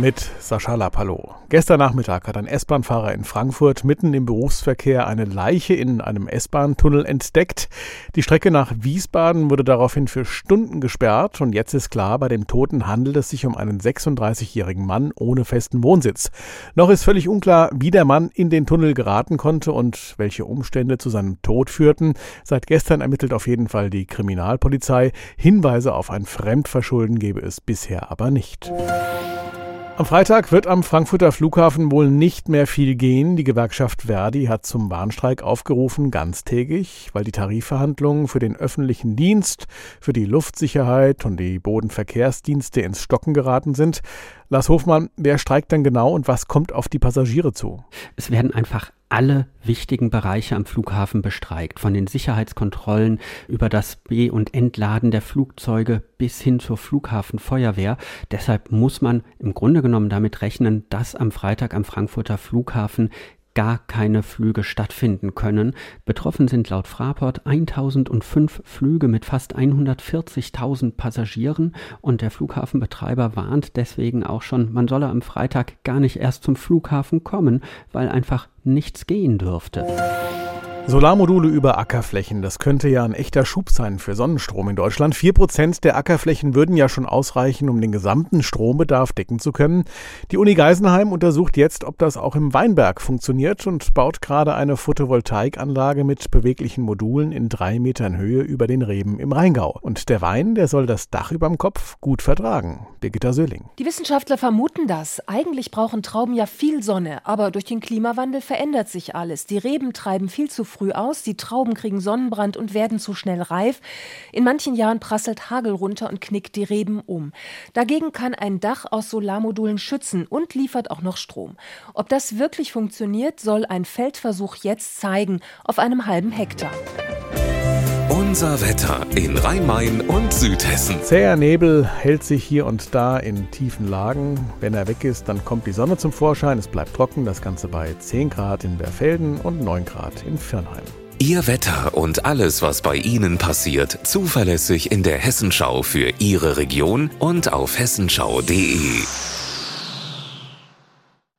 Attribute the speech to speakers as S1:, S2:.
S1: mit Sascha Lapallo. Gestern Nachmittag hat ein S-Bahn-Fahrer in Frankfurt mitten im Berufsverkehr eine Leiche in einem S-Bahn-Tunnel entdeckt. Die Strecke nach Wiesbaden wurde daraufhin für Stunden gesperrt und jetzt ist klar, bei dem Toten handelt es sich um einen 36-jährigen Mann ohne festen Wohnsitz. Noch ist völlig unklar, wie der Mann in den Tunnel geraten konnte und welche Umstände zu seinem Tod führten. Seit gestern ermittelt auf jeden Fall die Kriminalpolizei. Hinweise auf ein Fremdverschulden gebe es bisher aber nicht. Am Freitag wird am Frankfurter Flughafen wohl nicht mehr viel gehen. Die Gewerkschaft Verdi hat zum Warnstreik aufgerufen, ganztägig, weil die Tarifverhandlungen für den öffentlichen Dienst, für die Luftsicherheit und die Bodenverkehrsdienste ins Stocken geraten sind. Lars Hofmann, wer streikt denn genau und was kommt auf die Passagiere zu?
S2: Es werden einfach alle wichtigen Bereiche am Flughafen bestreikt, von den Sicherheitskontrollen über das Be- und Entladen der Flugzeuge bis hin zur Flughafenfeuerwehr. Deshalb muss man im Grunde genommen damit rechnen, dass am Freitag am Frankfurter Flughafen gar keine Flüge stattfinden können. Betroffen sind laut Fraport 1005 Flüge mit fast 140.000 Passagieren und der Flughafenbetreiber warnt deswegen auch schon, man solle am Freitag gar nicht erst zum Flughafen kommen, weil einfach nichts gehen dürfte.
S1: Solarmodule über Ackerflächen, das könnte ja ein echter Schub sein für Sonnenstrom in Deutschland. Vier Prozent der Ackerflächen würden ja schon ausreichen, um den gesamten Strombedarf decken zu können. Die Uni Geisenheim untersucht jetzt, ob das auch im Weinberg funktioniert und baut gerade eine Photovoltaikanlage mit beweglichen Modulen in drei Metern Höhe über den Reben im Rheingau. Und der Wein, der soll das Dach überm Kopf gut vertragen. Birgitta Söhling.
S3: Die Wissenschaftler vermuten das. Eigentlich brauchen Trauben ja viel Sonne, aber durch den Klimawandel verändert sich alles. Die Reben treiben viel zu früh früh aus, die Trauben kriegen Sonnenbrand und werden zu schnell reif. In manchen Jahren prasselt Hagel runter und knickt die Reben um. Dagegen kann ein Dach aus Solarmodulen schützen und liefert auch noch Strom. Ob das wirklich funktioniert, soll ein Feldversuch jetzt zeigen, auf einem halben Hektar.
S4: Unser Wetter in Rhein-Main und Südhessen.
S1: Zäher Nebel hält sich hier und da in tiefen Lagen. Wenn er weg ist, dann kommt die Sonne zum Vorschein. Es bleibt trocken. Das Ganze bei 10 Grad in Berfelden und 9 Grad in Firnheim.
S4: Ihr Wetter und alles, was bei Ihnen passiert, zuverlässig in der Hessenschau für Ihre Region und auf hessenschau.de.